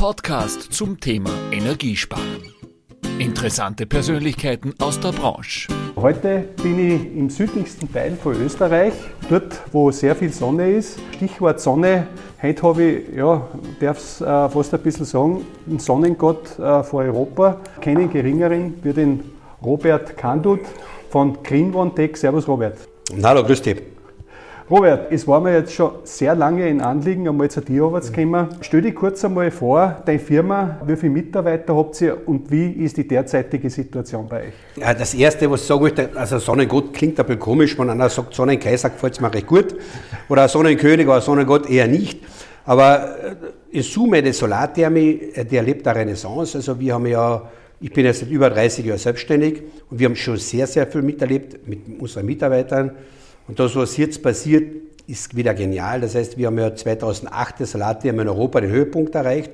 Podcast zum Thema Energiesparen. Interessante Persönlichkeiten aus der Branche. Heute bin ich im südlichsten Teil von Österreich, dort wo sehr viel Sonne ist. Stichwort Sonne, heute habe ich, ja, darf es äh, fast ein bisschen sagen, einen Sonnengott äh, vor Europa. Keinen geringeren wie den Robert Kandut von Green One Tech. Servus Robert. Hallo, grüß dich. Robert, es war mir jetzt schon sehr lange ein Anliegen, einmal zu dir zu kommen. Stell dich kurz einmal vor, deine Firma, wie viele Mitarbeiter habt ihr und wie ist die derzeitige Situation bei euch? Ja, das Erste, was ich sagen möchte, also Sonnengott klingt ein bisschen komisch, wenn einer sagt Sonnenkaiser, gefällt es mir recht gut. Oder Sonnenkönig oder Sonnengott eher nicht. Aber äh, in Summe, die Solarthermie, äh, die erlebt eine Renaissance. Also wir haben ja, ich bin jetzt seit über 30 Jahren selbstständig und wir haben schon sehr, sehr viel miterlebt mit unseren Mitarbeitern. Und das, was jetzt passiert, ist wieder genial. Das heißt, wir haben ja 2008 das Solarthermie in Europa den Höhepunkt erreicht.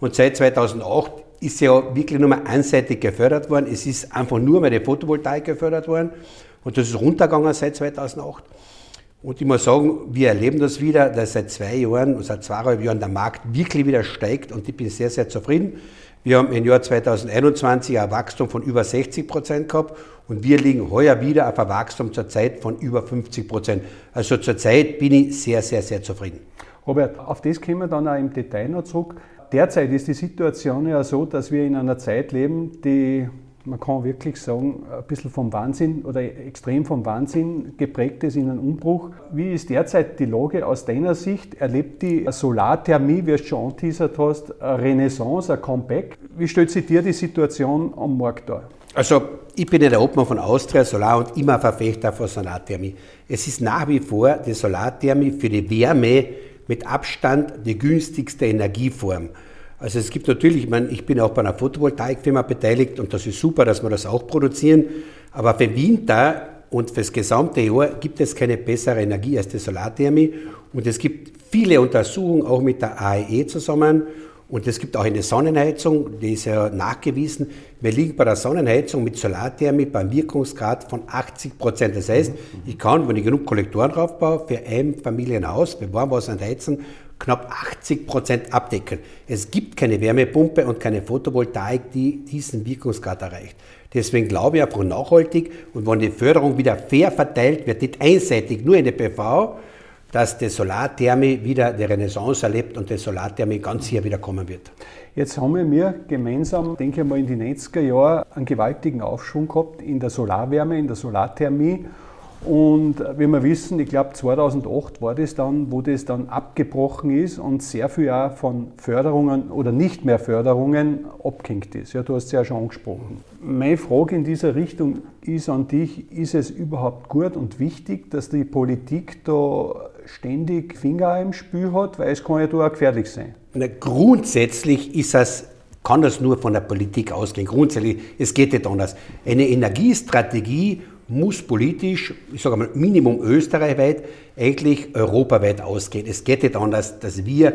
Und seit 2008 ist ja wirklich nur mal einseitig gefördert worden. Es ist einfach nur mal die Photovoltaik gefördert worden. Und das ist runtergegangen seit 2008. Und ich muss sagen, wir erleben das wieder, dass seit zwei Jahren, seit zweieinhalb Jahren der Markt wirklich wieder steigt und ich bin sehr, sehr zufrieden. Wir haben im Jahr 2021 ein Wachstum von über 60 Prozent gehabt und wir liegen heuer wieder auf ein Wachstum zurzeit von über 50 Prozent. Also zurzeit bin ich sehr, sehr, sehr zufrieden. Robert, auf das kommen wir dann auch im Detail noch zurück. Derzeit ist die Situation ja so, dass wir in einer Zeit leben, die man kann wirklich sagen, ein bisschen vom Wahnsinn oder extrem vom Wahnsinn geprägt ist in einem Umbruch. Wie ist derzeit die Lage aus deiner Sicht? Erlebt die Solarthermie, wie du schon angeteasert hast, eine Renaissance, ein Comeback? Wie stellt sich dir die Situation am Markt dar? Also ich bin ja der Obmann von Austria Solar und immer Verfechter von Solarthermie. Es ist nach wie vor die Solarthermie für die Wärme mit Abstand die günstigste Energieform. Also es gibt natürlich, ich, meine, ich bin auch bei einer Photovoltaikfirma beteiligt und das ist super, dass wir das auch produzieren. Aber für Winter und fürs gesamte Jahr gibt es keine bessere Energie als die Solarthermie. Und es gibt viele Untersuchungen auch mit der AEE zusammen. Und es gibt auch eine Sonnenheizung, die ist ja nachgewiesen. Wir liegen bei der Sonnenheizung mit Solarthermie beim Wirkungsgrad von 80 Prozent. Das heißt, ich kann, wenn ich genug Kollektoren draufbaue, für ein Familienhaus für Warmwasser und Heizen knapp 80 Prozent abdecken. Es gibt keine Wärmepumpe und keine Photovoltaik, die diesen Wirkungsgrad erreicht. Deswegen glaube ich einfach nachhaltig und wenn die Förderung wieder fair verteilt wird, nicht einseitig nur in der PV, dass die Solarthermie wieder die Renaissance erlebt und die Solarthermie ganz hier wieder kommen wird. Jetzt haben wir gemeinsam, denke ich mal, in den 90er Jahren einen gewaltigen Aufschwung gehabt in der Solarwärme, in der Solarthermie. Und wie wir wissen, ich glaube 2008 war das dann, wo das dann abgebrochen ist und sehr viel auch von Förderungen oder nicht mehr Förderungen abgehängt ist. Ja, du hast es ja schon angesprochen. Meine Frage in dieser Richtung ist an dich, ist es überhaupt gut und wichtig, dass die Politik da ständig Finger im Spiel hat, weil es kann ja da auch gefährlich sein. Na, grundsätzlich ist das kann das nur von der Politik ausgehen. Grundsätzlich, es geht nicht anders. Eine Energiestrategie muss politisch, ich sage mal Minimum österreichweit, eigentlich europaweit ausgehen. Es geht nicht anders, dass wir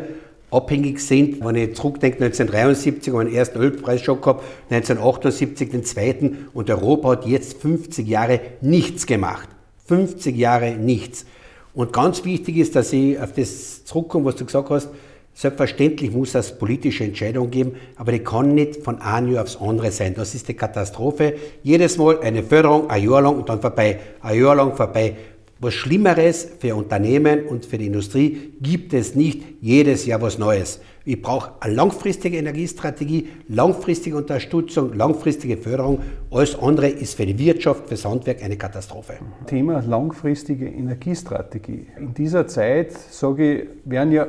abhängig sind. Wenn ich zurückdenke, 1973 haben wir den ersten Ölpreisschock gehabt, 1978 den zweiten und Europa hat jetzt 50 Jahre nichts gemacht. 50 Jahre nichts. Und ganz wichtig ist, dass ich auf das zurückkomme, was du gesagt hast, Selbstverständlich muss es politische Entscheidungen geben, aber die kann nicht von einem Jahr aufs andere sein. Das ist die Katastrophe. Jedes Mal eine Förderung, ein Jahr lang und dann vorbei, ein Jahr lang vorbei. Was Schlimmeres für Unternehmen und für die Industrie gibt es nicht. Jedes Jahr was Neues. Ich brauche eine langfristige Energiestrategie, langfristige Unterstützung, langfristige Förderung. Alles andere ist für die Wirtschaft, für das Handwerk eine Katastrophe. Thema langfristige Energiestrategie. In dieser Zeit, sage ich, werden ja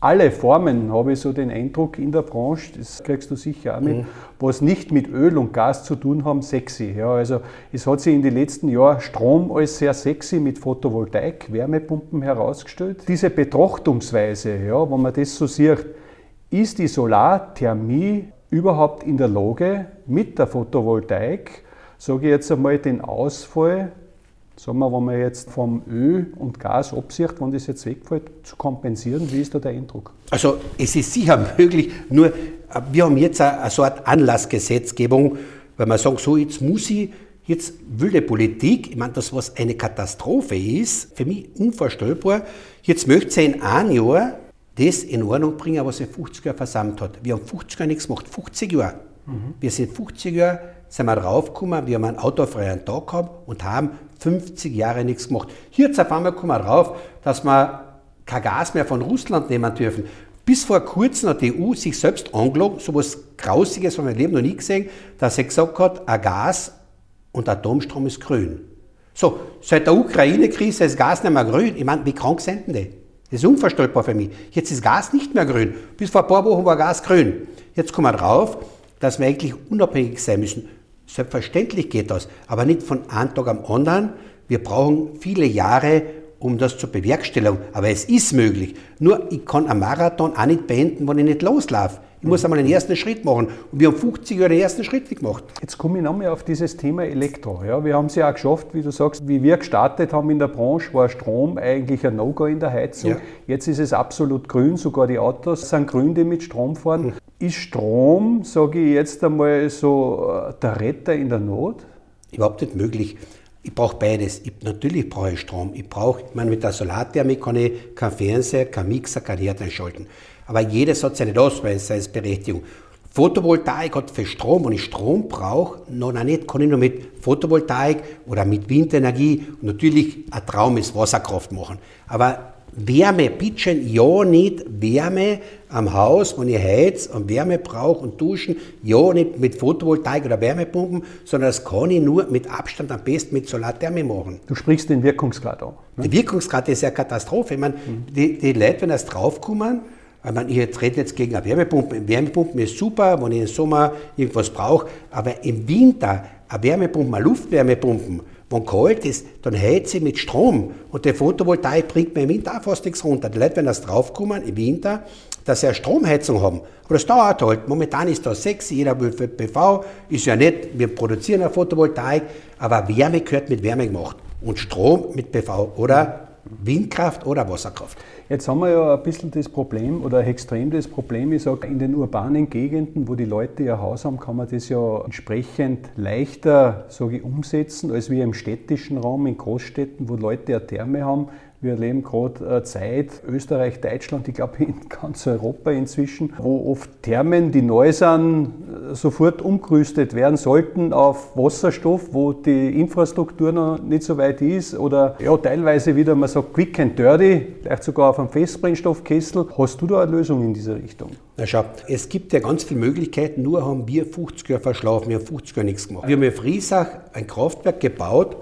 alle Formen, habe ich so den Eindruck in der Branche, das kriegst du sicher auch mit, mhm. was nicht mit Öl und Gas zu tun haben, sexy. Ja, also es hat sich in den letzten Jahren Strom als sehr sexy mit Photovoltaik, Wärmepumpen herausgestellt. Diese Betrachtungsweise, ja, wenn man das so sieht, ist die Solarthermie überhaupt in der Lage, mit der Photovoltaik, sage ich jetzt einmal, den Ausfall sagen wir, wenn man jetzt vom Öl und Gas absieht, wenn das jetzt wegfällt, zu kompensieren? Wie ist da der Eindruck? Also es ist sicher möglich, nur wir haben jetzt eine, eine Anlassgesetzgebung, weil wir sagen, so jetzt muss ich, jetzt will die Politik, ich meine, das was eine Katastrophe ist, für mich unvorstellbar, jetzt möchte sie in einem Jahr das in Ordnung bringen, was er 50 Jahre versammelt hat. Wir haben 50 Jahre nichts gemacht, 50 Jahre. Mhm. Wir sind 50 Jahre, sind wir draufgekommen, wir haben einen autofreien Tag gehabt und haben 50 Jahre nichts gemacht. Hier auf einmal kommen wir drauf, dass wir kein Gas mehr von Russland nehmen dürfen. Bis vor kurzem hat die EU sich selbst angelogen, so etwas Grausiges habe ich Leben noch nie gesehen, dass sie gesagt hat, ein Gas und Atomstrom ist grün. So, seit der Ukraine-Krise ist Gas nicht mehr grün. Ich meine, wie krank sind die? Das ist unvorstellbar für mich. Jetzt ist Gas nicht mehr grün. Bis vor ein paar Wochen war Gas grün. Jetzt kommen wir drauf, dass wir eigentlich unabhängig sein müssen. Selbstverständlich geht das, aber nicht von einem Tag am anderen. Wir brauchen viele Jahre, um das zu bewerkstelligen. Aber es ist möglich. Nur ich kann einen Marathon auch nicht beenden, wenn ich nicht loslaufe. Ich muss einmal den ersten Schritt machen. Und wir haben 50 Jahre den ersten Schritt gemacht. Jetzt komme ich nochmal auf dieses Thema Elektro. Ja, wir haben es ja auch geschafft, wie du sagst, wie wir gestartet haben in der Branche, war Strom eigentlich ein No-Go in der Heizung. Ja. Jetzt ist es absolut grün, sogar die Autos sind grün, die mit Strom fahren. Mhm. Ist Strom, sage ich jetzt einmal, so äh, der Retter in der Not? Überhaupt nicht möglich. Ich brauche beides. Ich, natürlich brauche ich Strom. Ich brauche, ich meine, mit der Solarthermie kann ich kein Fernseher, kein Mixer, kein Herd einschalten. Aber jedes hat seine Ausweisberechtigung. Photovoltaik hat für Strom, wenn ich Strom brauche, noch nicht, kann ich nur mit Photovoltaik oder mit Windenergie natürlich ein Traum ist Wasserkraft machen. Aber Wärme, bitte ja nicht Wärme am Haus, wenn ich heiz und Wärme brauche und duschen, ja nicht mit Photovoltaik oder Wärmepumpen, sondern das kann ich nur mit Abstand am besten mit Solarthermie machen. Du sprichst den Wirkungsgrad an. Ne? Der Wirkungsgrad ist ja Katastrophe. Ich meine, mhm. die, die Leute, wenn das draufkommen, ich, meine, ich rede jetzt gegen eine Wärmepumpe. Wärmepumpen ist super, wenn ich im Sommer irgendwas brauche, aber im Winter eine Wärmepumpe, eine Luftwärmepumpe, wenn kalt ist, dann heizt ich mit Strom. Und die Photovoltaik bringt mir im Winter auch fast nichts runter. Die Leute, wenn das draufkommen im Winter, dass sie eine Stromheizung haben. Aber das dauert halt. Momentan ist das sexy, jeder will für PV, ist ja nett, wir produzieren eine Photovoltaik, aber Wärme gehört mit Wärme gemacht. Und Strom mit PV oder Windkraft oder Wasserkraft. Jetzt haben wir ja ein bisschen das Problem oder extrem das Problem, ich sage, in den urbanen Gegenden, wo die Leute ihr Haus haben, kann man das ja entsprechend leichter sage ich, umsetzen, als wir im städtischen Raum, in Großstädten, wo Leute eine Therme haben, wir erleben gerade eine Zeit, Österreich, Deutschland, ich glaube in ganz Europa inzwischen, wo oft Thermen, die neu sind, sofort umgerüstet werden sollten auf Wasserstoff, wo die Infrastruktur noch nicht so weit ist oder ja, teilweise wieder, man sagt, quick and dirty, vielleicht sogar auf einem Festbrennstoffkessel. Hast du da eine Lösung in diese Richtung? Na schau, es gibt ja ganz viele Möglichkeiten, nur haben wir 50 Jahre verschlafen, wir haben 50 Jahre nichts gemacht. Wir haben in Friesach ein Kraftwerk gebaut,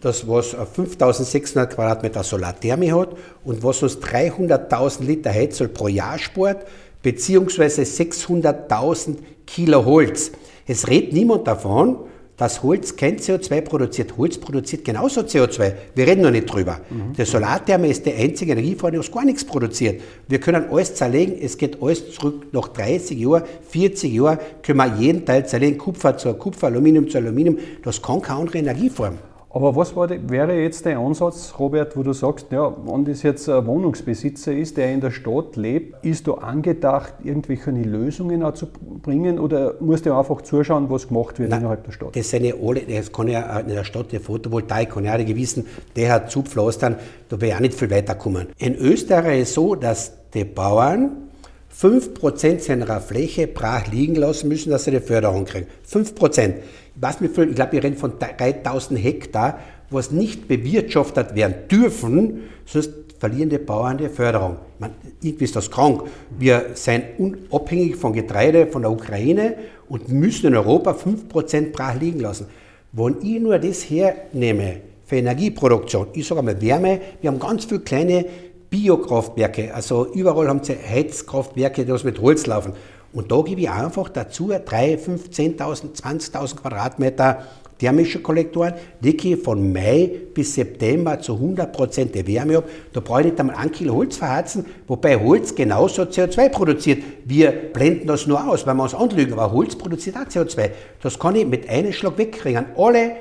das was 5600 Quadratmeter Solarthermie hat und was uns 300.000 Liter Heizöl pro Jahr spart, beziehungsweise 600.000 Kilo Holz. Es redet niemand davon, dass Holz kein CO2 produziert. Holz produziert genauso CO2. Wir reden noch nicht drüber. Mhm. Der Solartherme ist die einzige Energieform, die gar nichts produziert. Wir können alles zerlegen. Es geht alles zurück nach 30 Jahren, 40 Jahren können wir jeden Teil zerlegen. Kupfer zu Kupfer, Aluminium zu Aluminium. Das kann keine andere Energieform. Aber was die, wäre jetzt der Ansatz, Robert, wo du sagst, ja, wenn das jetzt ein Wohnungsbesitzer ist, der in der Stadt lebt, ist da angedacht, irgendwelche Lösungen auch zu bringen oder musst du einfach zuschauen, was gemacht wird Nein, innerhalb der Stadt? Das sind ja alle, das kann ja in der Stadt der Photovoltaik, kann ja auch gewissen, der hat zupflastern, da wäre auch nicht viel weiterkommen. In Österreich ist es so, dass die Bauern 5% seiner Fläche brach liegen lassen müssen, dass sie die Förderung kriegen. 5%. Was mir ich glaube, wir reden von 3000 Hektar, was nicht bewirtschaftet werden dürfen, sonst verlieren die Bauern die Förderung. meine, irgendwie ist das krank. Wir sind unabhängig von Getreide von der Ukraine und müssen in Europa 5% brach liegen lassen. Wenn ich nur das hernehme für Energieproduktion, ich sage mal Wärme, wir haben ganz viele kleine Biokraftwerke, also überall haben sie Heizkraftwerke, die mit Holz laufen. Und da gebe ich einfach dazu 3, 5, 10.000, 20.000 Quadratmeter thermische Kollektoren, die ich von Mai bis September zu 100% der Wärme ab. Da brauche ich nicht einmal ein Kilo Holz verheizen, wobei Holz genauso CO2 produziert. Wir blenden das nur aus, weil wir uns anlügen, aber Holz produziert auch CO2. Das kann ich mit einem Schlag wegkriegen. Alle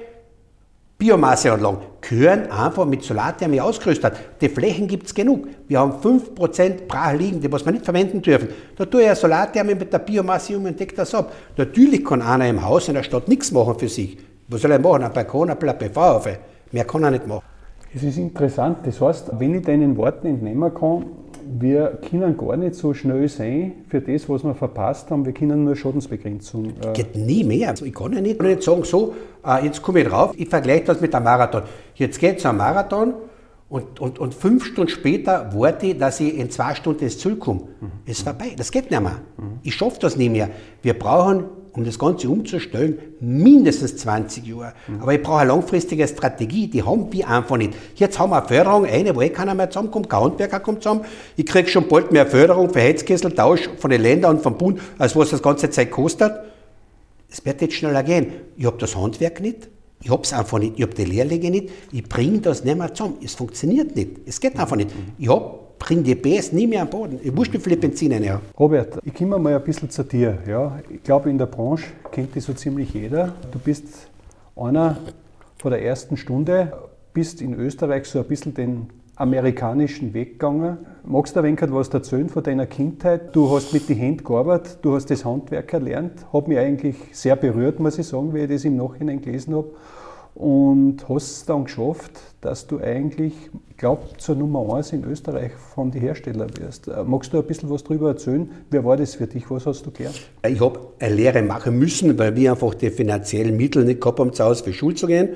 Biomasseanlagen gehören einfach mit Solarthermie ausgerüstet. Die Flächen gibt es genug. Wir haben 5% brach liegen, die was wir nicht verwenden dürfen. Da tue ich eine Solarthermie mit der Biomasse um und decke das ab. Natürlich kann einer im Haus in der Stadt nichts machen für sich. Was soll er machen? Ein Balkon, ein PV auf. Mehr kann er nicht machen. Es ist interessant. Das heißt, wenn ich deinen Worten entnehmen kann, wir können gar nicht so schnell sein für das, was wir verpasst haben. Wir können nur Schadensbegrenzung. Äh Geht nie mehr. Also ich kann ja nicht, nicht sagen, so, äh, jetzt komme ich drauf, ich vergleiche das mit einem Marathon. Jetzt geht es am Marathon und, und, und fünf Stunden später warte ich, dass ich in zwei Stunden ins Ziel komme. Mhm. Ist vorbei. Das geht nicht mehr. Mhm. Ich schaffe das nicht mehr. Wir brauchen um das Ganze umzustellen, mindestens 20 Jahre. Mhm. Aber ich brauche eine langfristige Strategie, die haben wir einfach nicht. Jetzt haben wir eine Förderung, eine, wo eh keiner mehr zusammenkommt, kein Handwerker kommt zusammen. Ich kriege schon bald mehr Förderung für Heizkesseltausch von den Ländern und vom Bund, als was das ganze Zeit kostet. Es wird jetzt schneller gehen. Ich habe das Handwerk nicht, ich habe es einfach nicht, ich habe die Lehrlinge nicht, ich bringe das nicht mehr zusammen. Es funktioniert nicht, es geht einfach nicht. Ich habe bring die PS nie mehr an Boden. Ich muss wie viele Benzin rein Robert, ich komme mal ein bisschen zu dir. Ja. Ich glaube, in der Branche kennt dich so ziemlich jeder. Du bist einer von der ersten Stunde, bist in Österreich so ein bisschen den amerikanischen Weg gegangen. Magst du ein wenig was erzählen von deiner Kindheit? Du hast mit den Händen gearbeitet, du hast das Handwerk erlernt. Hat mich eigentlich sehr berührt, muss ich sagen, wie ich das im Nachhinein gelesen habe und hast es dann geschafft, dass du eigentlich, ich glaube, zur Nummer 1 in Österreich von den Herstellern wirst. Äh, magst du ein bisschen was darüber erzählen? Wer war das für dich? Was hast du gelernt? Ich habe eine Lehre machen müssen, weil wir einfach die finanziellen Mittel nicht gehabt haben, zu Hause für Schule zu gehen.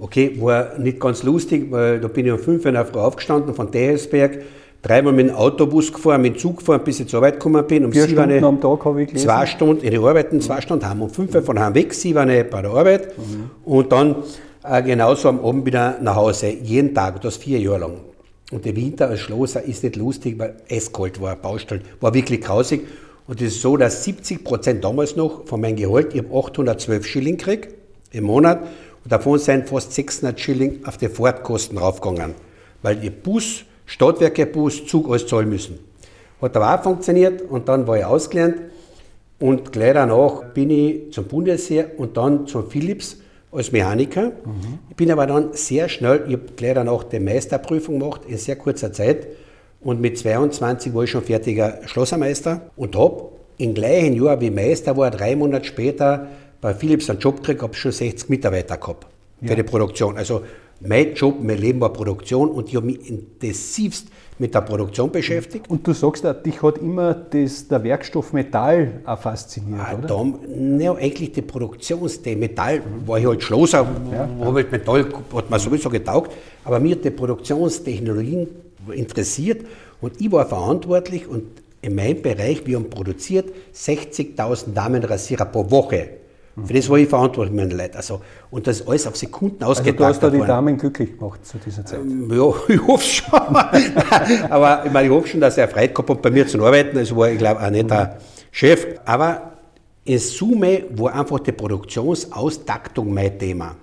Okay, war nicht ganz lustig, weil da bin ich um 5 Uhr in der Früh aufgestanden von Dehesberg, dreimal mit dem Autobus gefahren, mit dem Zug gefahren, bis ich zur Arbeit gekommen bin. Um Vier Stunden eine, am Tag habe ich gelesen. Zwei Stunden in die Arbeiten, zwei Stunden haben. Um fünf von heim weg, sie war bei der Arbeit. Mhm. Und dann äh, genauso am Abend wieder nach Hause. Jeden Tag, das vier Jahre lang. Und der Winter als Schlosser ist nicht lustig, weil es kalt war, Baustellen, war wirklich grausig. Und es ist so, dass 70 Prozent damals noch von meinem Gehalt, ich habe 812 Schilling gekriegt im Monat und davon sind fast 600 Schilling auf die Fahrtkosten raufgegangen, weil ihr Bus Stadtwerke, Bus, Zug, alles zahlen müssen. Hat aber auch funktioniert und dann war ich ausgelernt und gleich danach bin ich zum Bundesheer und dann zum Philips als Mechaniker. Mhm. Ich bin aber dann sehr schnell, ich habe gleich danach die Meisterprüfung gemacht in sehr kurzer Zeit und mit 22 war ich schon fertiger Schlossermeister und habe im gleichen Jahr wie Meister war, drei Monate später bei Philips einen Job gekriegt, habe schon 60 Mitarbeiter gehabt für ja. die Produktion. Also mein Job, mein Leben war Produktion und ich habe mich intensivst mit der Produktion beschäftigt. Und du sagst, dich hat immer das, der Werkstoff Metall auch fasziniert, ah, oder? Da, ja, eigentlich die Produktionsthemen. Metall war ich halt Schlosser, ja, habe halt Metall, hat mir sowieso getaugt, aber mir hat die Produktionstechnologien interessiert und ich war verantwortlich und in meinem Bereich, wir haben produziert 60.000 Damenrasierer pro Woche. Für das war ich verantwortlich, meine Leute. Also, und das ist alles auf Sekunden ausgetragen. Also du hast da die Damen glücklich gemacht zu dieser Zeit? Ähm, ja, ich hoffe schon. Aber ich meine, ich hoffe schon, dass er Freude gehabt hat, bei mir zu arbeiten. Also war, ich glaube, auch nicht der Chef. Aber in Summe war einfach die Produktionsaustaktung mein Thema.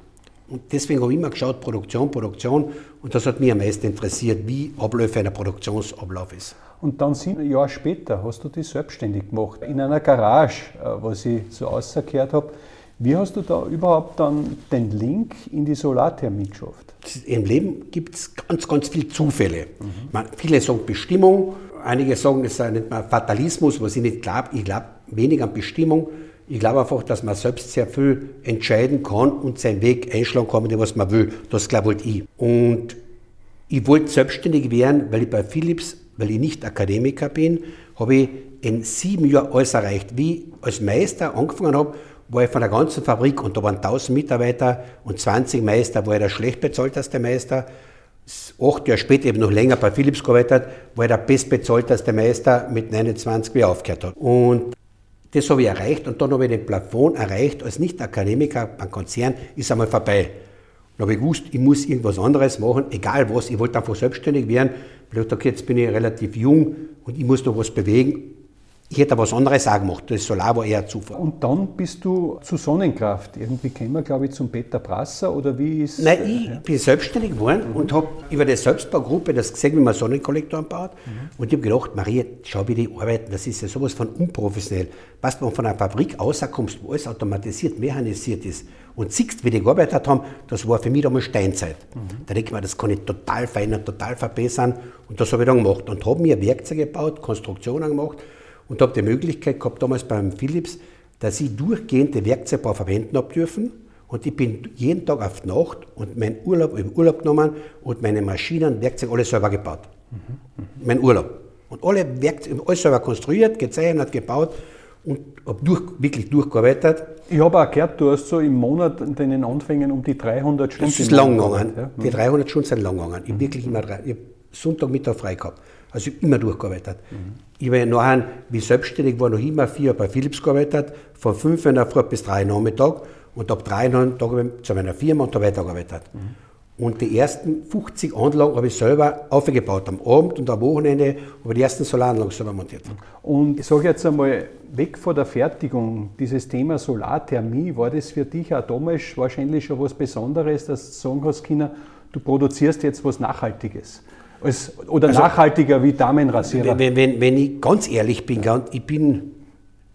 Und deswegen habe ich immer geschaut, Produktion, Produktion. Und das hat mich am meisten interessiert, wie Abläufe einer Produktionsablauf ist. Und dann sieben Jahre später hast du dich selbstständig gemacht, in einer Garage, äh, was ich so ausgehört habe. Wie hast du da überhaupt dann den Link in die Solarthermie geschafft? Im Leben gibt es ganz, ganz viele Zufälle. Mhm. Man, viele sagen Bestimmung, einige sagen, es sei nicht mal Fatalismus, was ich nicht glaube. Ich glaube wenig an Bestimmung. Ich glaube einfach, dass man selbst sehr viel entscheiden kann und seinen Weg einschlagen kann, was man will. Das glaube ich. Und ich wollte selbstständig werden, weil ich bei Philips weil ich nicht Akademiker bin, habe ich in sieben Jahren alles erreicht. Wie ich als Meister angefangen habe, war ich von der ganzen Fabrik und da waren 1000 Mitarbeiter und 20 Meister, war ich der schlecht bezahlteste Meister. Acht Jahre später, eben noch länger bei Philips gearbeitet, war ich der bestbezahlteste Meister mit 29, wie er aufgehört hat. Und das habe ich erreicht und dann habe ich den Plafond erreicht als Nicht-Akademiker beim Konzern, ist einmal vorbei. Dann habe ich gewusst, ich muss irgendwas anderes machen, egal was, ich wollte einfach selbstständig werden, ich dachte, jetzt bin ich relativ jung und ich muss noch was bewegen. Ich hätte was anderes auch gemacht. Das Solar war eher Zufall. Und dann bist du zu Sonnenkraft. Irgendwie kämen wir, glaube ich, zum Peter Brasser oder wie ist Nein, ich ja. bin selbstständig geworden mhm. und habe über die Selbstbaugruppe das gesehen, wie man Sonnenkollektor anbaut. Mhm. Und ich habe gedacht, Maria, schau, wie die arbeiten. Das ist ja sowas von unprofessionell. Was du von einer Fabrik rauskommst, wo alles automatisiert, mechanisiert ist und siehst, wie die gearbeitet haben, das war für mich damals Steinzeit. Mhm. Da denke ich mir, das kann ich total verändern, total verbessern. Und das habe ich dann gemacht und habe mir Werkzeuge gebaut, Konstruktionen gemacht und habe die Möglichkeit gehabt, damals beim Philips, dass ich durchgehend die Werkzeugbau verwenden habe dürfen. Und ich bin jeden Tag auf die Nacht und meinen Urlaub, im Urlaub genommen und meine Maschinen, Werkzeuge, alles selber gebaut. Mhm. Mein Urlaub. Und alle Werkzeuge, alles selber konstruiert, gezeichnet, gebaut und habe durch, wirklich durchgearbeitet. Ich habe auch gehört, du hast so im Monat in deinen Anfängen um die 300 Stunden. Das ist lang gegangen. Ja? Die 300 Stunden sind lang gegangen. Ich mhm. wirklich immer ich Sonntag, Mittag frei gehabt. Also ich habe immer durchgearbeitet. Mhm. Ich habe nachher, wie selbstständig war, noch immer vier bei Philips gearbeitet, von 5 in der Früh bis 3 Uhr Nachmittag und ab 3 Nachmittag zu meiner Firma und da weitergearbeitet. Mhm. Und die ersten 50 Anlagen habe ich selber aufgebaut, am Abend und am Wochenende habe ich die ersten Solaranlagen selber montiert. Und ich sage jetzt einmal, weg von der Fertigung, dieses Thema Solarthermie, war das für dich auch damals wahrscheinlich schon was Besonderes, dass du sagen hast, Kinder, du produzierst jetzt was Nachhaltiges? Als, oder also, nachhaltiger wie Damenrasierer? Wenn, wenn, wenn ich ganz ehrlich bin, ich bin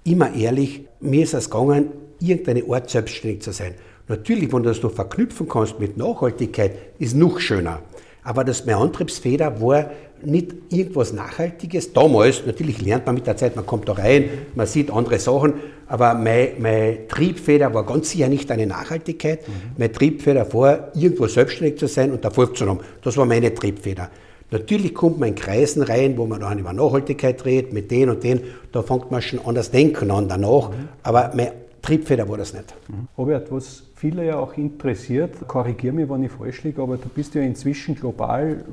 immer ehrlich, mir ist es gegangen, irgendeine Art selbstständig zu sein. Natürlich, wenn du das noch verknüpfen kannst mit Nachhaltigkeit, ist noch schöner. Aber das, meine Antriebsfeder war nicht irgendwas Nachhaltiges. Damals, natürlich lernt man mit der Zeit, man kommt da rein, man sieht andere Sachen, aber meine, meine Triebfeder war ganz sicher nicht eine Nachhaltigkeit. Mhm. Meine Triebfeder war, irgendwo selbstständig zu sein und Erfolg zu haben. Das war meine Triebfeder. Natürlich kommt man in Kreisen rein, wo man dann über Nachhaltigkeit redet, mit den und den, da fängt man schon an das Denken an danach, mhm. aber meine Triebfeder war das nicht. Mhm. Robert, was viele ja auch interessiert, korrigiere mich, wenn ich falsch liege, aber du bist ja inzwischen global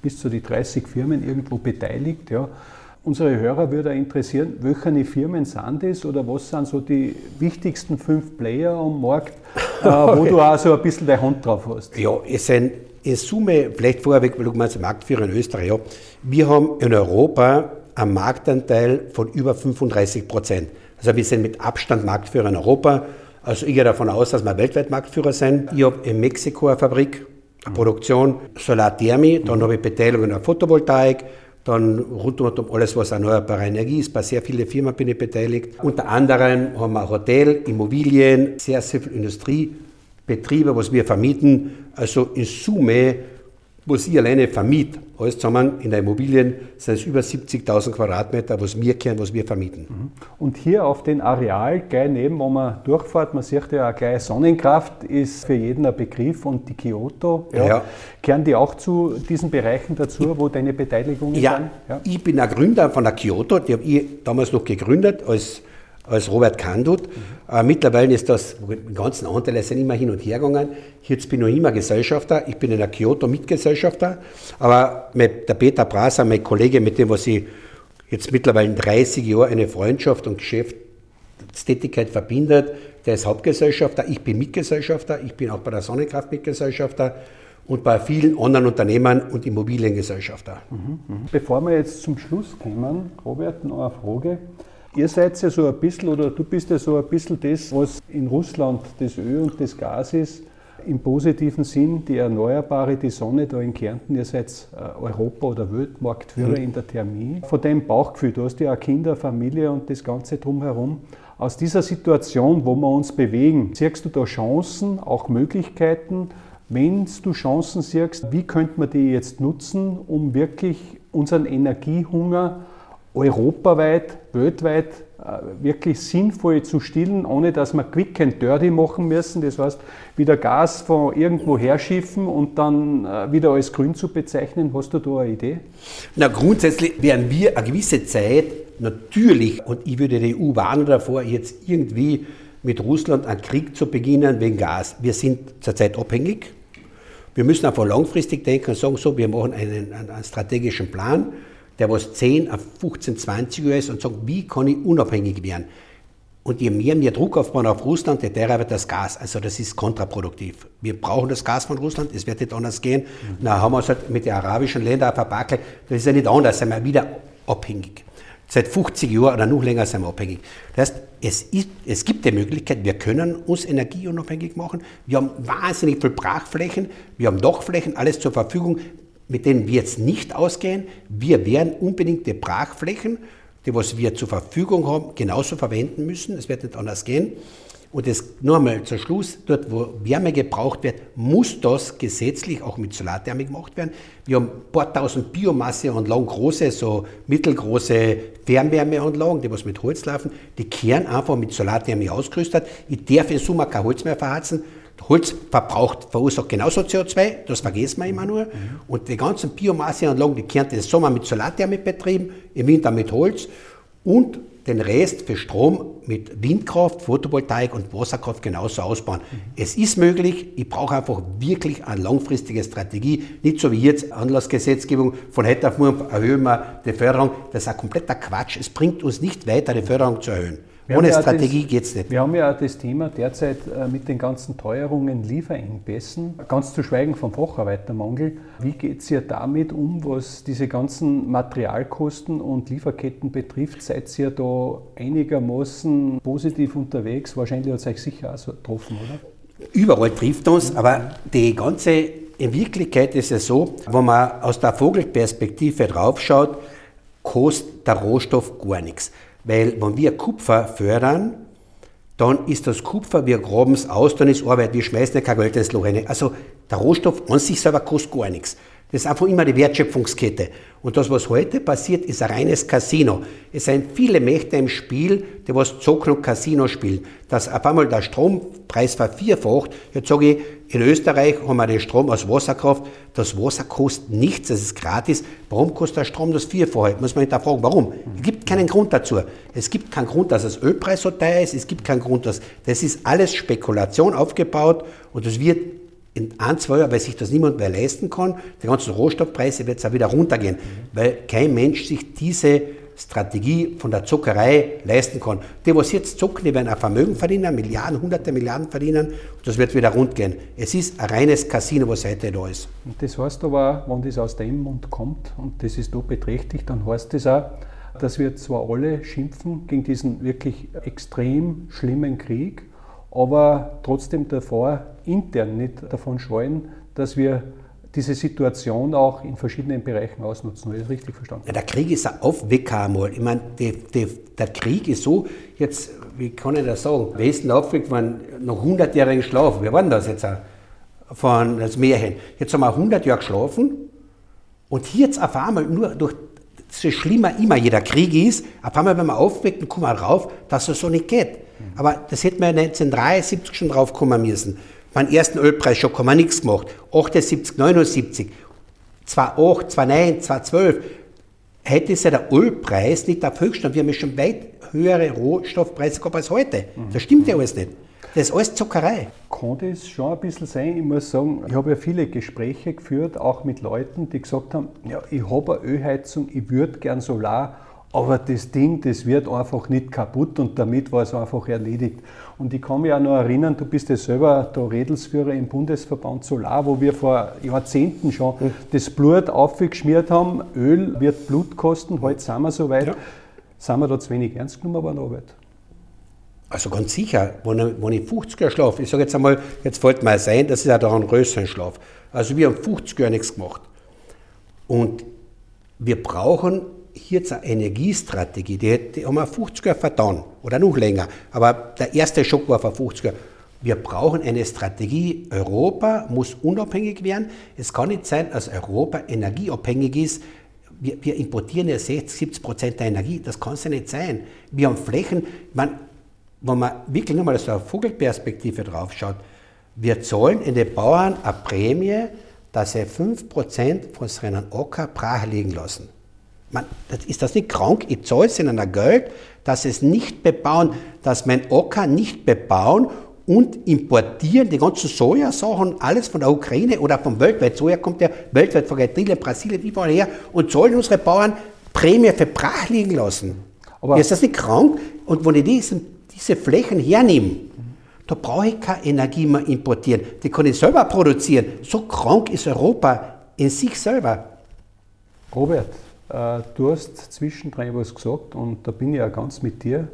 bis zu die 30 Firmen irgendwo beteiligt. Ja. Unsere Hörer würde interessieren, welche Firmen sind das oder was sind so die wichtigsten fünf Player am Markt, äh, wo du auch so ein bisschen deine Hand drauf hast? Ja, es sind in Summe, vielleicht vorweg, weil du meinst, Marktführer in Österreich, ja. wir haben in Europa einen Marktanteil von über 35 Prozent. Also wir sind mit Abstand Marktführer in Europa. Also ich gehe davon aus, dass wir weltweit Marktführer sind. Ich habe in Mexiko eine Fabrik, eine Produktion, Solarthermie, dann habe ich Beteiligung in der Photovoltaik, dann rund um alles, was erneuerbare Energie ist. Bei sehr vielen Firmen bin ich beteiligt. Unter anderem haben wir Hotel, Immobilien, sehr, sehr viel Industriebetriebe, was wir vermieten. Also in Summe was ich alleine vermiete, alles zusammen in der Immobilien sind es über 70.000 Quadratmeter, was wir kennen, was wir vermieten. Mhm. Und hier auf dem Areal, gleich neben, wo man durchfährt, man sieht ja auch gleich Sonnenkraft, ist für jeden ein Begriff und die Kyoto, ja, ja. kehren die auch zu diesen Bereichen dazu, wo deine Beteiligungen ja, sind? Ja, ich bin ein Gründer von der Kyoto, die habe ich damals noch gegründet als als Robert Kandut. Mhm. Mittlerweile ist das, die ganzen Anteile sind immer hin und her gegangen. Jetzt bin ich noch immer Gesellschafter. Ich bin in der Kyoto Mitgesellschafter. Aber mit der Peter Braser, mein Kollege, mit dem, was ich jetzt mittlerweile 30 Jahre eine Freundschaft und Geschäftstätigkeit verbindet, der ist Hauptgesellschafter. Ich bin Mitgesellschafter. Ich bin auch bei der Sonnenkraft Mitgesellschafter und bei vielen anderen Unternehmern und Immobiliengesellschafter. Mhm, mhm. Bevor wir jetzt zum Schluss kommen, Robert, noch eine Frage. Ihr seid ja so ein bisschen, oder du bist ja so ein bisschen das, was in Russland das Öl und das Gas ist, im positiven Sinn, die Erneuerbare, die Sonne da in Kärnten, ihr seid äh, Europa- oder Weltmarktführer mhm. in der Thermie. Von dem Bauchgefühl, du hast ja auch Kinder, Familie und das Ganze drumherum. Aus dieser Situation, wo wir uns bewegen, siehst du da Chancen, auch Möglichkeiten? Wenn du Chancen siehst, wie könnte man die jetzt nutzen, um wirklich unseren Energiehunger europaweit, weltweit äh, wirklich sinnvoll zu stillen, ohne dass wir quick and dirty machen müssen. Das heißt, wieder Gas von irgendwo herschiffen und dann äh, wieder als grün zu bezeichnen. Hast du da eine Idee? Na, grundsätzlich werden wir eine gewisse Zeit natürlich, und ich würde die EU warnen davor, jetzt irgendwie mit Russland einen Krieg zu beginnen wegen Gas. Wir sind zurzeit abhängig. Wir müssen einfach langfristig denken und sagen, so, wir machen einen, einen strategischen Plan der was 10 auf 15, 20 Jahre ist und sagt, wie kann ich unabhängig werden? Und je mehr wir Druck aufbauen auf Russland, je teurer wird das Gas. Also das ist kontraproduktiv. Wir brauchen das Gas von Russland, es wird nicht anders gehen. Mhm. Na, haben wir es halt mit den arabischen Ländern verpackelt. Das ist ja nicht anders, sind wir wieder abhängig. Seit 50 Jahren oder noch länger sind wir abhängig. Das heißt, es, ist, es gibt die Möglichkeit, wir können uns energieunabhängig machen. Wir haben wahnsinnig viel Brachflächen, wir haben Dachflächen, alles zur Verfügung mit denen wir jetzt nicht ausgehen. Wir werden unbedingt die Brachflächen, die was wir zur Verfügung haben, genauso verwenden müssen. Es wird nicht anders gehen. Und das nur einmal zum Schluss, dort wo Wärme gebraucht wird, muss das gesetzlich auch mit Solarthermik gemacht werden. Wir haben ein paar tausend Biomasseanlagen, große, so mittelgroße Fernwärmeanlagen, die was mit Holz laufen, die kehren einfach mit Solarthermik ausgerüstet. Ich darf im Sommer kein Holz mehr verheizen, Holz verbraucht, verursacht genauso CO2, das vergessen wir immer nur. Und die ganzen Biomasseanlagen, die können den Sommer mit Solarthermie betrieben, im Winter mit Holz und den Rest für Strom mit Windkraft, Photovoltaik und Wasserkraft genauso ausbauen. Mhm. Es ist möglich, ich brauche einfach wirklich eine langfristige Strategie, nicht so wie jetzt Anlassgesetzgebung, von heute auf morgen erhöhen wir die Förderung. Das ist ein kompletter Quatsch. Es bringt uns nicht weiter, die Förderung zu erhöhen. Wir Ohne Strategie geht es nicht. Wir haben ja das Thema derzeit äh, mit den ganzen Teuerungen, Lieferengpässen, ganz zu schweigen vom Facharbeitermangel. Wie geht es ihr damit um, was diese ganzen Materialkosten und Lieferketten betrifft? Seid ihr da einigermaßen positiv unterwegs? Wahrscheinlich hat es euch sicher auch so getroffen, oder? Überall trifft uns, aber die ganze, in Wirklichkeit ist es so, wenn man aus der Vogelperspektive draufschaut, kostet der Rohstoff gar nichts. Weil wenn wir Kupfer fördern, dann ist das Kupfer, wir graben es aus, dann ist Arbeit, wir schmeißen kein Geld ins Loch rein. Also der Rohstoff an sich selber kostet gar nichts. Das ist einfach immer die Wertschöpfungskette. Und das, was heute passiert, ist ein reines Casino. Es sind viele Mächte im Spiel, die was Zocken und Casino spielen. Dass auf einmal der Strompreis vervierfacht. Jetzt sage ich, in Österreich haben wir den Strom aus Wasserkraft. Das Wasser kostet nichts, das ist gratis. Warum kostet der Strom das Vierfache? Muss man hinterfragen, warum? Es gibt keinen Grund dazu. Es gibt keinen Grund, dass das Ölpreis so teuer ist. Es gibt keinen Grund, dass, das ist alles Spekulation aufgebaut und es wird in ein, zwei Jahren, weil sich das niemand mehr leisten kann, die ganzen Rohstoffpreise wird es auch wieder runtergehen, weil kein Mensch sich diese Strategie von der Zuckerei leisten kann. Die, was jetzt zucken, die werden ein Vermögen verdienen, Milliarden, hunderte Milliarden verdienen und das wird wieder rund gehen. Es ist ein reines Casino, was heute da ist. Und das heißt aber, wenn das aus dem Mund kommt und das ist da beträchtlich, dann heißt das auch, dass wir zwar alle schimpfen gegen diesen wirklich extrem schlimmen Krieg, aber trotzdem davor intern nicht davon scheuen, dass wir diese Situation auch in verschiedenen Bereichen ausnutzen. Habe ich das richtig verstanden? Ja, der Krieg ist ein Aufwecker einmal. Ich meine, die, die, der Krieg ist so, jetzt, wie kann ich das sagen, Westen aufweckt man noch 100-jährigen Schlaf. Wir waren das jetzt auch von das Märchen. Jetzt haben wir 100 Jahre geschlafen und hier jetzt auf einmal nur durch so schlimmer immer jeder Krieg ist, auf einmal, wenn man aufweckt, dann kommen wir drauf, dass es so nicht geht. Aber das hätten wir 1973 schon drauf kommen müssen. Beim ersten Ölpreis schon kann man nichts gemacht. 78, 79, 2008, 2009, 2012 hätte es ja der Ölpreis nicht auf Höchststand. Wir haben ja schon weit höhere Rohstoffpreise gehabt als heute. Das stimmt ja alles nicht. Das ist alles Zuckerei. Kann das schon ein bisschen sein? Ich muss sagen, ich habe ja viele Gespräche geführt, auch mit Leuten, die gesagt haben, ja, ich habe eine Ölheizung, ich würde gern Solar aber das Ding, das wird einfach nicht kaputt und damit war es einfach erledigt. Und ich kann mich auch noch erinnern, du bist ja selber der Redelsführer im Bundesverband Solar, wo wir vor Jahrzehnten schon mhm. das Blut aufgeschmiert haben. Öl wird Blut kosten, heute sind wir so weit. Ja. Sind wir da zu wenig ernst genommen bei der Arbeit? Also ganz sicher, wenn ich, wenn ich 50 Jahre schlafe, ich sage jetzt einmal, jetzt fällt mir sein, das ist ja da ein größeren Schlaf. Also wir haben 50 Jahre nichts gemacht. Und wir brauchen hier eine Energiestrategie, die, die haben wir 50 Jahre vertan oder noch länger. Aber der erste Schock war vor 50 Jahren. Wir brauchen eine Strategie. Europa muss unabhängig werden. Es kann nicht sein, dass Europa energieabhängig ist. Wir, wir importieren ja 60, 70 Prozent der Energie. Das kann es ja nicht sein. Wir haben Flächen, man, wenn man wirklich nochmal aus der Vogelperspektive drauf schaut, wir zahlen in den Bauern eine Prämie, dass sie 5% von seinen Acker brach liegen lassen. Man, ist das nicht krank? Ich zahle es ihnen ein Geld, dass sie es nicht bebauen, dass mein Ocker nicht bebauen und importieren die ganzen Sojasachen, alles von der Ukraine oder vom weltweit. Soja kommt ja weltweit von Argentinien, Brasilien, überall her und sollen unsere Bauern Prämie für brach liegen lassen. Aber ist das nicht krank? Und wenn ich diesen, diese Flächen hernehme, da brauche ich keine Energie mehr importieren. Die kann ich selber produzieren. So krank ist Europa in sich selber. Robert, du hast zwischendrin was gesagt und da bin ich ja ganz mit dir.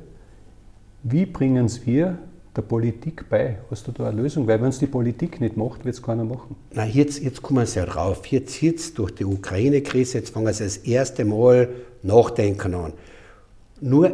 Wie bringen es wir der Politik bei? Hast du da eine Lösung? Weil wenn es die Politik nicht macht, wird es keiner machen. Na, jetzt, jetzt kommen sie ja drauf. Jetzt, jetzt durch die Ukraine-Krise, jetzt fangen sie das erste Mal nachdenken an. Nur,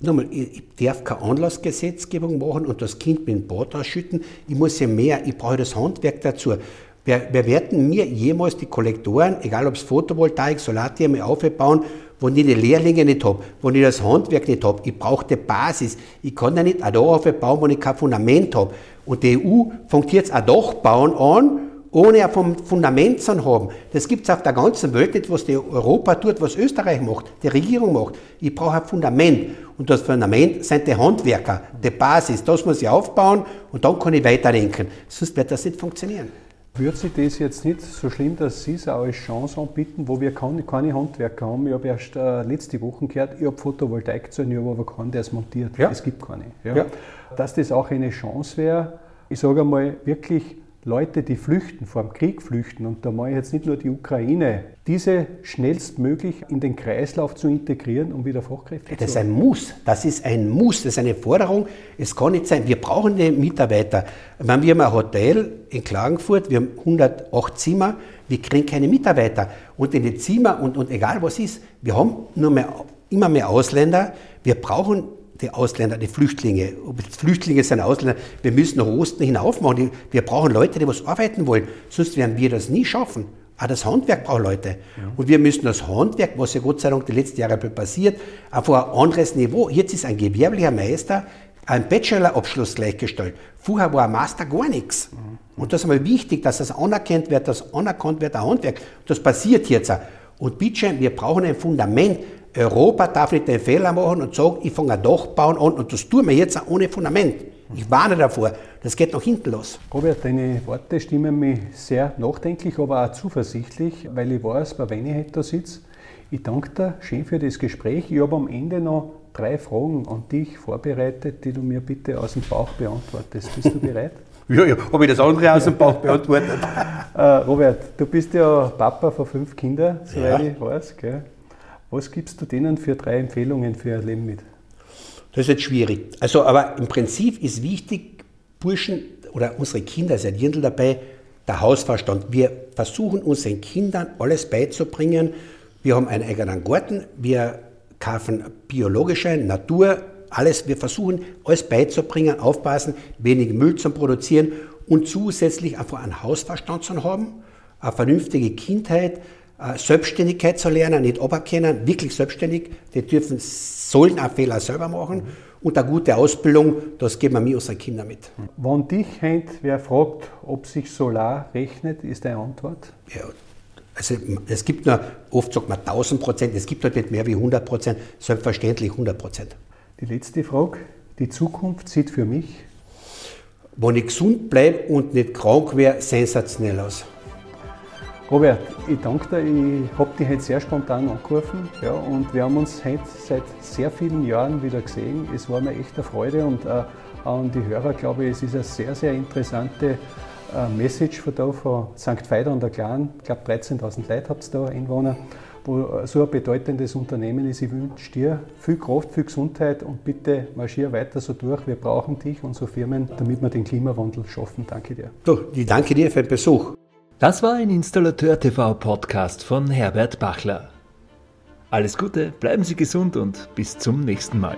nochmal, ich darf keine Anlassgesetzgebung machen und das Kind mit dem Bad ausschütten. Ich muss ja mehr, ich brauche das Handwerk dazu. Wir, wir werden mir jemals die Kollektoren, egal ob es Photovoltaik, Solartherme aufbauen, wo ich die Lehrlinge nicht habe, wo ich das Handwerk nicht habe. Ich brauche die Basis. Ich kann ja nicht auch da aufbauen, wo ich kein Fundament habe. Und die EU fängt jetzt ein Dachbauen an, ohne ein Fundament zu haben. Das gibt es auf der ganzen Welt nicht, was die Europa tut, was Österreich macht, die Regierung macht. Ich brauche ein Fundament. Und das Fundament sind die Handwerker, die Basis. Das muss ich aufbauen und dann kann ich weiterdenken. Sonst wird das nicht funktionieren. Würde sich das jetzt nicht so schlimm, dass Sie es auch als Chance anbieten, wo wir keine, Handwerker haben? Ich habe erst äh, letzte Woche gehört, ich habe Photovoltaik zu ich habe aber keinen, der es montiert. Ja. Es gibt keine. Ja. Ja. Dass das auch eine Chance wäre, ich sage einmal wirklich Leute, die flüchten, vor dem Krieg flüchten, und da mache ich jetzt nicht nur die Ukraine, diese schnellstmöglich in den Kreislauf zu integrieren, um wieder Fachkräfte zu Das ist ein Muss. Das ist ein Muss. Das ist eine Forderung. Es kann nicht sein, wir brauchen die Mitarbeiter. Wenn wir haben ein Hotel in Klagenfurt, wir haben 108 Zimmer, wir kriegen keine Mitarbeiter. Und in die Zimmer und, und egal was ist, wir haben nur mehr, immer mehr Ausländer. Wir brauchen die Ausländer, die Flüchtlinge, ob es Flüchtlinge sind, Ausländer, wir müssen nach Osten hinaufmachen. Wir brauchen Leute, die was arbeiten wollen, sonst werden wir das nie schaffen. Auch das Handwerk braucht Leute. Ja. Und wir müssen das Handwerk, was ja Gott sei Dank die letzten Jahre passiert, auf ein anderes Niveau. Jetzt ist ein gewerblicher Meister ein Bachelorabschluss gleichgestellt. Vorher war ein Master gar nichts. Mhm. Und das ist einmal wichtig, dass das anerkannt wird, dass anerkannt wird, ein Handwerk. Das passiert jetzt auch. Und bitte, wir brauchen ein Fundament, Europa darf nicht den Fehler machen und sagen, ich fange ein Dach bauen an und das tun wir jetzt auch ohne Fundament. Ich warne davor, das geht nach hinten los. Robert, deine Worte stimmen mich sehr nachdenklich, aber auch zuversichtlich, weil ich weiß, bei wen ich da sitze. Ich danke dir schön für das Gespräch. Ich habe am Ende noch drei Fragen an dich vorbereitet, die du mir bitte aus dem Bauch beantwortest. Bist du bereit? ja, ja, habe ich das andere aus dem Bauch beantwortet. äh, Robert, du bist ja Papa von fünf Kindern, soweit ja. ich weiß. Gell? Was gibst du denen für drei Empfehlungen für ihr Leben mit? Das ist jetzt schwierig. Also, aber im Prinzip ist wichtig, Burschen oder unsere Kinder sind Dirndl dabei, der Hausverstand. Wir versuchen unseren Kindern alles beizubringen. Wir haben einen eigenen Garten, wir kaufen biologische Natur, alles. Wir versuchen alles beizubringen, aufpassen, wenig Müll zu produzieren und zusätzlich einfach einen Hausverstand zu haben, eine vernünftige Kindheit, Selbstständigkeit zu lernen, nicht aberkennen, wirklich selbstständig. Die dürfen, sollen auch Fehler selber machen. Mhm. Und eine gute Ausbildung, das geben wir mir unseren Kindern mit. Wenn dich hängt, wer fragt, ob sich Solar rechnet, ist deine Antwort? Ja, also es gibt nur, oft sagt man 1000 Prozent, es gibt halt nicht mehr wie 100 Prozent, selbstverständlich 100 Prozent. Die letzte Frage, die Zukunft sieht für mich? Wenn ich gesund bleibe und nicht krank wäre, sensationell aus. Robert, ich danke dir. Ich habe dich heute sehr spontan angerufen ja, und wir haben uns heute seit sehr vielen Jahren wieder gesehen. Es war mir echt eine Freude und äh, an die Hörer glaube ich, es ist eine sehr, sehr interessante äh, Message von da von St. Veit an der Clan. Ich glaube 13.000 Leute habt ihr da, Einwohner, wo so ein bedeutendes Unternehmen ist. Ich wünsche dir viel Kraft, viel Gesundheit und bitte marschier weiter so durch. Wir brauchen dich, unsere Firmen, damit wir den Klimawandel schaffen. Danke dir. So, ich danke dir für den Besuch. Das war ein Installateur TV Podcast von Herbert Bachler. Alles Gute, bleiben Sie gesund und bis zum nächsten Mal.